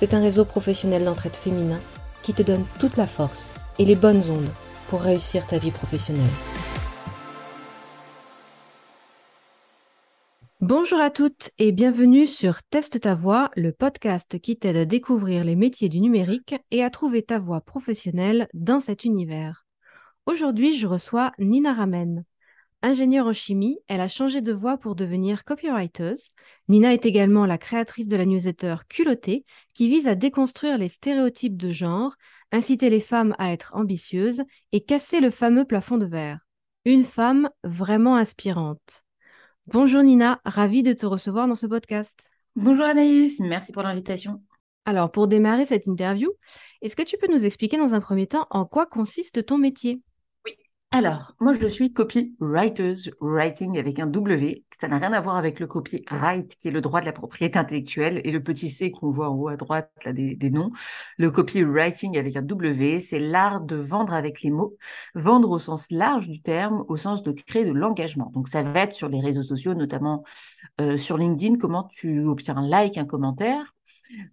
c'est un réseau professionnel d'entraide féminin qui te donne toute la force et les bonnes ondes pour réussir ta vie professionnelle. Bonjour à toutes et bienvenue sur Teste ta voix, le podcast qui t'aide à découvrir les métiers du numérique et à trouver ta voie professionnelle dans cet univers. Aujourd'hui, je reçois Nina Ramen. Ingénieure en chimie, elle a changé de voie pour devenir copywriter. Nina est également la créatrice de la newsletter Culottée, qui vise à déconstruire les stéréotypes de genre, inciter les femmes à être ambitieuses et casser le fameux plafond de verre. Une femme vraiment inspirante. Bonjour Nina, ravie de te recevoir dans ce podcast. Bonjour Anaïs, merci pour l'invitation. Alors pour démarrer cette interview, est-ce que tu peux nous expliquer dans un premier temps en quoi consiste ton métier? Alors, moi, je suis copywriter, writing avec un W. Ça n'a rien à voir avec le copyright, qui est le droit de la propriété intellectuelle, et le petit C qu'on voit en haut à droite, là, des, noms. Le copywriting avec un W, c'est l'art de vendre avec les mots. Vendre au sens large du terme, au sens de créer de l'engagement. Donc, ça va être sur les réseaux sociaux, notamment euh, sur LinkedIn, comment tu obtiens un like, un commentaire.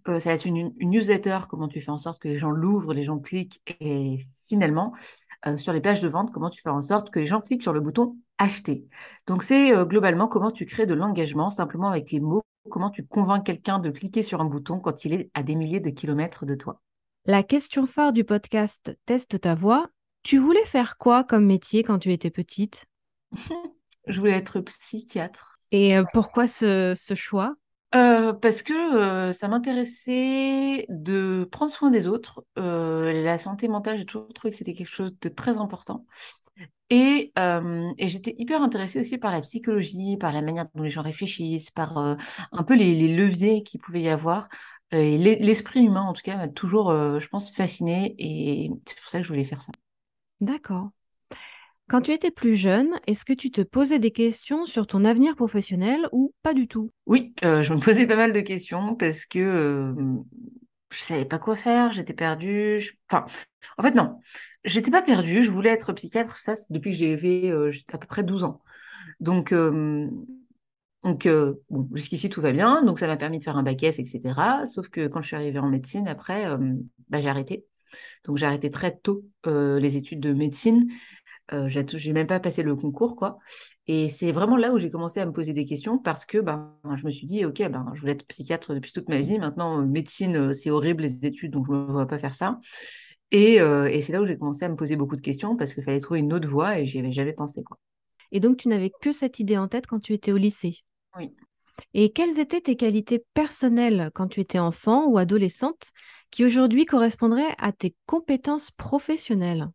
Euh, ça va être une, une newsletter, comment tu fais en sorte que les gens l'ouvrent, les gens cliquent, et finalement, euh, sur les pages de vente, comment tu fais en sorte que les gens cliquent sur le bouton acheter. Donc c'est euh, globalement comment tu crées de l'engagement simplement avec les mots, comment tu convaincs quelqu'un de cliquer sur un bouton quand il est à des milliers de kilomètres de toi. La question phare du podcast Teste ta voix, tu voulais faire quoi comme métier quand tu étais petite? Je voulais être psychiatre. Et euh, pourquoi ce choix? Euh, parce que euh, ça m'intéressait de prendre soin des autres. Euh, la santé mentale, j'ai toujours trouvé que c'était quelque chose de très important. Et, j'étais hyper intéressée aussi par la psychologie, par la manière dont les gens réfléchissent, par un peu les, leviers qu'il pouvait y avoir. L'esprit humain, en tout cas, m'a toujours, je pense, fasciné. Et c'est pour ça que je voulais faire ça. D'accord. Quand tu étais plus jeune, est-ce que tu te posais des questions sur ton avenir professionnel ou pas du tout? Oui, euh, je me posais pas mal de questions parce que euh, je savais pas quoi faire, j'étais perdue. Enfin, en fait, non, j'étais pas perdue, je voulais être psychiatre, ça, depuis que j'avais euh, à peu près 12 ans. Donc, euh, donc bon, jusqu'ici, tout va bien. Donc, ça m'a permis de faire un bac S, etc. Sauf que quand je suis arrivée en médecine, après, bah, j'ai arrêté. Donc, j'ai arrêté très tôt les études de médecine euh, j'ai même pas passé le concours, quoi. Et c'est vraiment là où j'ai commencé à me poser des questions parce que ben, je me suis dit, OK, ben, je voulais être psychiatre depuis toute ma vie. Maintenant, euh, médecine, euh, c'est horrible les études, donc je ne vais pas faire ça. Et, euh, et c'est là où j'ai commencé à me poser beaucoup de questions parce qu'il fallait trouver une autre voie et j'y avais jamais pensé. Quoi. Et donc, tu n'avais que cette idée en tête quand tu étais au lycée? Oui. Et quelles étaient tes qualités personnelles quand tu étais enfant ou adolescente qui aujourd'hui correspondraient à tes compétences professionnelles?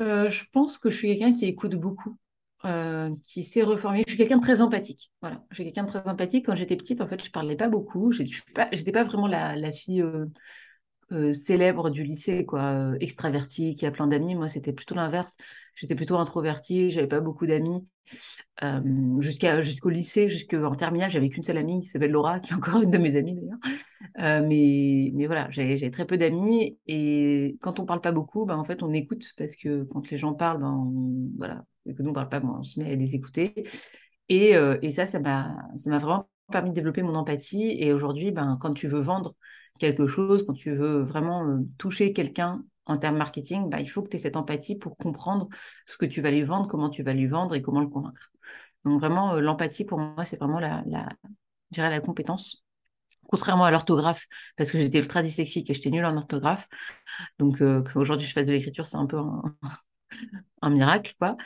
Euh, je pense que je suis quelqu'un qui écoute beaucoup, euh, qui sait reformuler. Je suis quelqu'un de très empathique. Voilà, je suis quelqu'un de très empathique. Quand j'étais petite, en fait, je parlais pas beaucoup. Je n'étais pas, pas, vraiment la, fille euh, célèbre du lycée, quoi, extravertie, qui a plein d'amis. Moi, c'était plutôt l'inverse. J'étais plutôt introvertie. J'avais pas beaucoup d'amis. jusqu'à jusqu'au lycée, jusqu'en terminale, j'avais qu'une seule amie qui s'appelle Laura, qui est encore une de mes amies d'ailleurs. Euh, mais, mais voilà, j'avais très peu d'amis et quand on parle pas beaucoup, ben, en fait, on écoute parce que quand les gens parlent, ben, on, voilà, et que nous on parle pas, ben, on se met à les écouter. Et, euh, et ça, ça m'a vraiment permis de développer mon empathie. Et aujourd'hui, ben, quand tu veux vendre quelque chose, quand tu veux vraiment euh, toucher quelqu'un en termes marketing, ben, il faut que tu aies cette empathie pour comprendre ce que tu vas lui vendre, comment tu vas lui vendre et comment le convaincre. Donc vraiment, l'empathie, pour moi, c'est vraiment la, la, compétence contrairement à l'orthographe, parce que j'étais ultra dyslexique et j'étais nulle en orthographe. Donc, euh, je fasse de l'écriture, c'est un peu un, miracle, quoi.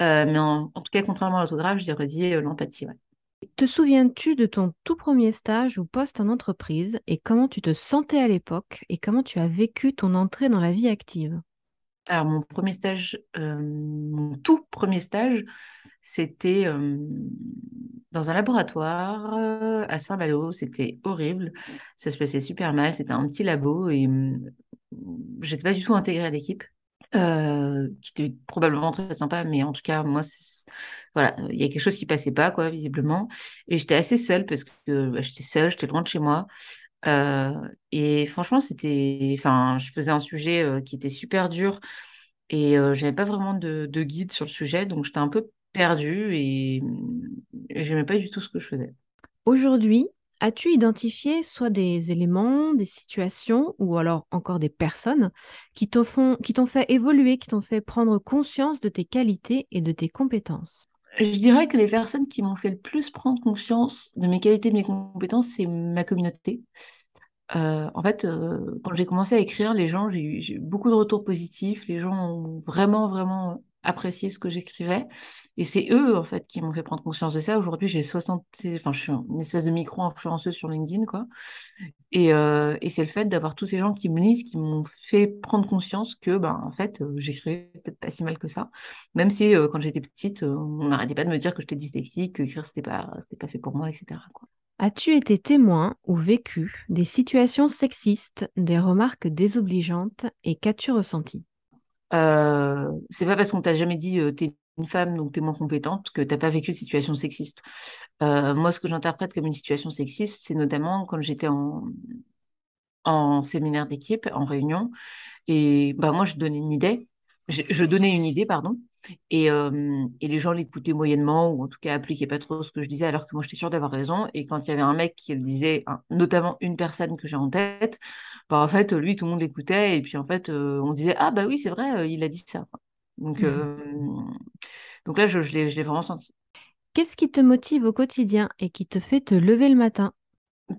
Euh, mais en, tout cas, contrairement à l'orthographe, je dirais l'empathie, Te souviens-tu de ton tout premier stage ou poste en entreprise et comment tu te sentais à l'époque et comment tu as vécu ton entrée dans la vie active? Alors, mon premier stage, mon tout premier stage, c'était dans un laboratoire à Saint-Malo. C'était horrible. Ça se passait super mal. C'était un petit labo et j'étais pas du tout intégrée à l'équipe. qui était probablement très sympa, mais en tout cas, moi, voilà, il y a quelque chose qui passait pas, quoi, visiblement. Et j'étais assez seule parce que bah, j'étais seule, j'étais loin de chez moi. et franchement, c'était, enfin, je faisais un sujet qui était super dur et j'avais pas vraiment de, de, guide sur le sujet, donc j'étais un peu perdue et, et j'aimais pas du tout ce que je faisais. Aujourd'hui, as-tu identifié soit des éléments, des situations ou alors encore des personnes qui t'ont fait évoluer, qui t'ont fait prendre conscience de tes qualités et de tes compétences? Je dirais que les personnes qui m'ont fait le plus prendre conscience de mes qualités de mes compétences, c'est ma communauté. Euh, en fait, euh, quand j'ai commencé à écrire, les gens, j'ai eu, beaucoup de retours positifs. Les gens ont vraiment, vraiment apprécier ce que j'écrivais. Et c'est eux, en fait, qui m'ont fait prendre conscience de ça. Aujourd'hui, j'ai 60, enfin, je suis une espèce de micro-influenceuse sur LinkedIn, quoi. Et, euh, et c'est le fait d'avoir tous ces gens qui me lisent, qui m'ont fait prendre conscience que, ben, en fait, euh, j'écrivais peut-être pas si mal que ça. Même si, euh, quand j'étais petite, on n'arrêtait pas de me dire que j'étais dyslexique, que écrire, c'était pas, pas fait pour moi, etc.. As-tu été témoin ou vécu des situations sexistes, des remarques désobligeantes et qu'as-tu ressenti? Euh, c'est pas parce qu'on t'a jamais dit t'es une femme donc t'es moins compétente que t'as pas vécu de situation sexiste. Euh, moi, ce que j'interprète comme une situation sexiste, c'est notamment quand j'étais en en séminaire d'équipe, en réunion, et bah moi je donnais une idée, je donnais une idée pardon, et, euh, et, les gens l'écoutaient moyennement, ou en tout cas appliquaient pas trop ce que je disais, alors que moi j'étais sûre d'avoir raison. Et quand il y avait un mec qui disait, notamment une personne que j'ai en tête, bah, en fait, lui, tout le monde l'écoutait, et puis en fait, euh, on disait, ah bah oui, c'est vrai, il a dit ça. Donc, mmh. donc là, je, je l'ai vraiment senti. Qu'est-ce qui te motive au quotidien et qui te fait te lever le matin?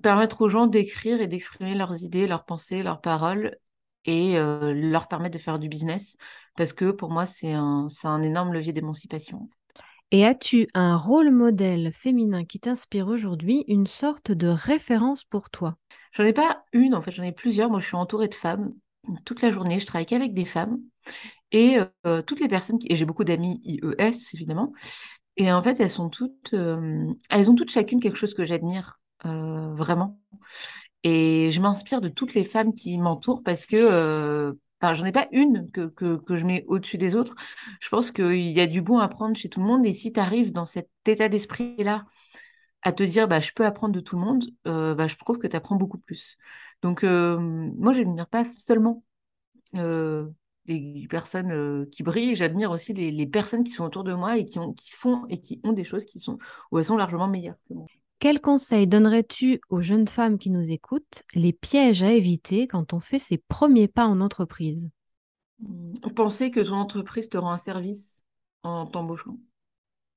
Permettre aux gens d'écrire et d'exprimer leurs idées, leurs pensées, leurs paroles, et leur permettre de faire du business parce que pour moi, c'est un, un énorme levier d'émancipation. Et as-tu un rôle modèle féminin qui t'inspire aujourd'hui, une sorte de référence pour toi? J'en ai pas une, en fait, j'en ai plusieurs. Moi, je suis entourée de femmes toute la journée. Je travaille qu'avec des femmes. Et euh, toutes les personnes, qui... et j'ai beaucoup d'amis IES, évidemment. Et en fait, elles sont toutes, euh, elles ont toutes chacune quelque chose que j'admire euh, vraiment. Et je m'inspire de toutes les femmes qui m'entourent parce que Enfin, j'en ai pas une que, que, je mets au-dessus des autres. Je pense qu'il y a du bon à apprendre chez tout le monde. Et si tu arrives dans cet état d'esprit-là à te dire, bah, je peux apprendre de tout le monde, euh, bah, je trouve que tu apprends beaucoup plus. Donc, euh, moi, je n'admire pas seulement euh, les personnes qui brillent, j'admire aussi les, personnes qui sont autour de moi et qui font et qui ont des choses qui sont, où elles sont largement meilleures que moi. Quel conseil donnerais-tu aux jeunes femmes qui nous écoutent, les pièges à éviter quand on fait ses premiers pas en entreprise? Mmh, Penser que ton entreprise te rend un service en t'embauchant.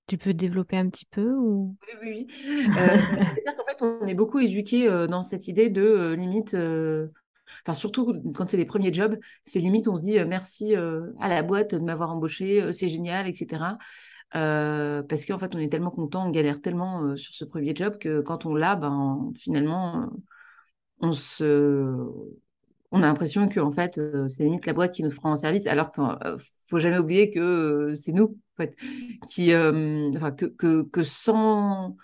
Tu peux développer un petit peu ou... Oui, oui, oui. Euh, C'est-à-dire qu'en fait, on est beaucoup éduqué euh, dans cette idée de euh, limite, enfin surtout quand c'est les premiers jobs, c'est limite, on se dit merci à la boîte de m'avoir embauché, c'est génial, etc. Euh, parce qu'en fait, on est tellement content, on galère tellement euh, sur ce premier job que quand on l'a, ben, finalement, euh, on se... On a l'impression que en fait, c'est limite la boîte qui nous fera un service, alors qu'il faut jamais oublier que c'est nous, qui, enfin, que, que, que sans,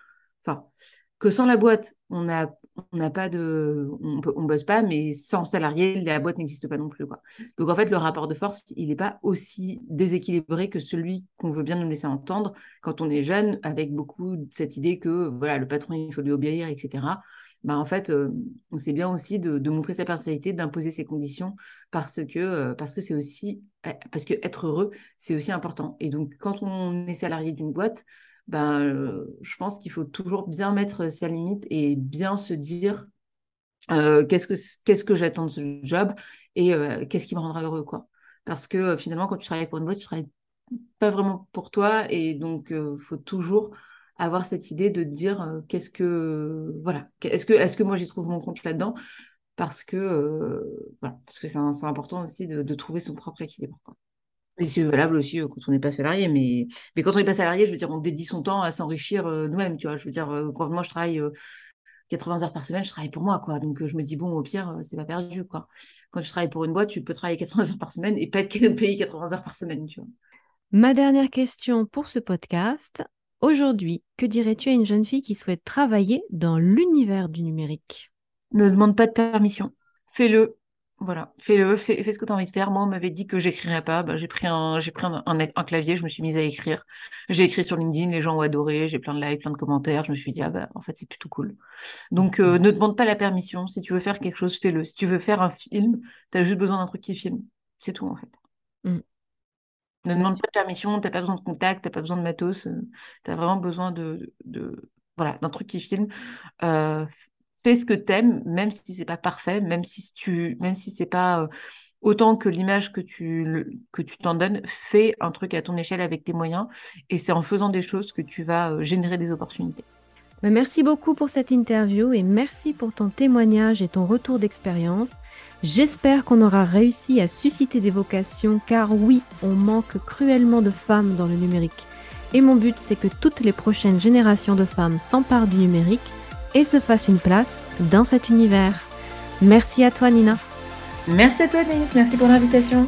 que sans la boîte, on a on n'a pas de, on, on bosse pas, mais sans salarié, la boîte n'existe pas non plus. Quoi. Donc en fait, le rapport de force, il n'est pas aussi déséquilibré que celui qu'on veut bien nous laisser entendre quand on est jeune, avec beaucoup de cette idée que voilà, le patron, il faut lui obéir, etc. Bah, en fait, euh, c'est bien aussi de, montrer sa personnalité, d'imposer ses conditions, parce que euh, parce que c'est aussi eh, parce que être heureux, c'est aussi important. Et donc, quand on est salarié d'une boîte, ben, euh, je pense qu'il faut toujours bien mettre sa limite et bien se dire euh, qu'est-ce que j'attends de ce job et euh, qu'est-ce qui me rendra heureux quoi. Parce que finalement, quand tu travailles pour une boîte, tu travailles pas vraiment pour toi et donc il faut toujours avoir cette idée de dire qu'est-ce que voilà, est-ce que moi j'y trouve mon compte là-dedans? Parce que voilà, parce que c'est important aussi de, trouver son propre équilibre. Et c'est valable aussi quand on n'est pas salarié, mais, mais quand on n'est pas salarié, je veux dire, on dédie son temps à s'enrichir nous-mêmes, tu vois. Je veux dire, quand moi je travaille 80 heures par semaine, je travaille pour moi, quoi. Donc, je me dis, bon, au pire, c'est pas perdu, quoi. Quand tu travailles pour une boîte, tu peux travailler 80 heures par semaine et pas être payé 80 heures par semaine, tu vois. Ma dernière question pour ce podcast. Aujourd'hui, que dirais-tu à une jeune fille qui souhaite travailler dans l'univers du numérique? Ne demande pas de permission. Fais-le. Voilà, fais-le, fais, ce que tu as envie de faire. Moi, on m'avait dit que j'écrirais pas. Bah, j'ai pris, un, j'ai pris un, clavier, je me suis mise à écrire. J'ai écrit sur LinkedIn, les gens ont adoré, j'ai plein de likes, plein de commentaires. Je me suis dit, ah bah, en fait, c'est plutôt cool. Donc, euh, ne demande pas la permission. Si tu veux faire quelque chose, fais-le. Si tu veux faire un film, tu as juste besoin d'un truc qui filme. C'est tout, en fait. Mmh. Ne demande pas de permission, tu n'as pas besoin de contact, tu n'as pas besoin de matos. Euh, tu as vraiment besoin de, de voilà, d'un truc qui filme. Euh, fais ce que t'aimes, même si c'est pas parfait, même si tu, même si c'est pas euh, autant que l'image que tu que tu t'en donnes, fais un truc à ton échelle avec tes moyens, et c'est en faisant des choses que tu vas euh, générer des opportunités. Bah, merci beaucoup pour cette interview et merci pour ton témoignage et ton retour d'expérience. J'espère qu'on aura réussi à susciter des vocations car oui, on manque cruellement de femmes dans le numérique. Et mon but, c'est que toutes les prochaines générations de femmes s'emparent du numérique et se fasse une place dans cet univers. Merci à toi Nina. Merci à toi Denise, merci pour l'invitation.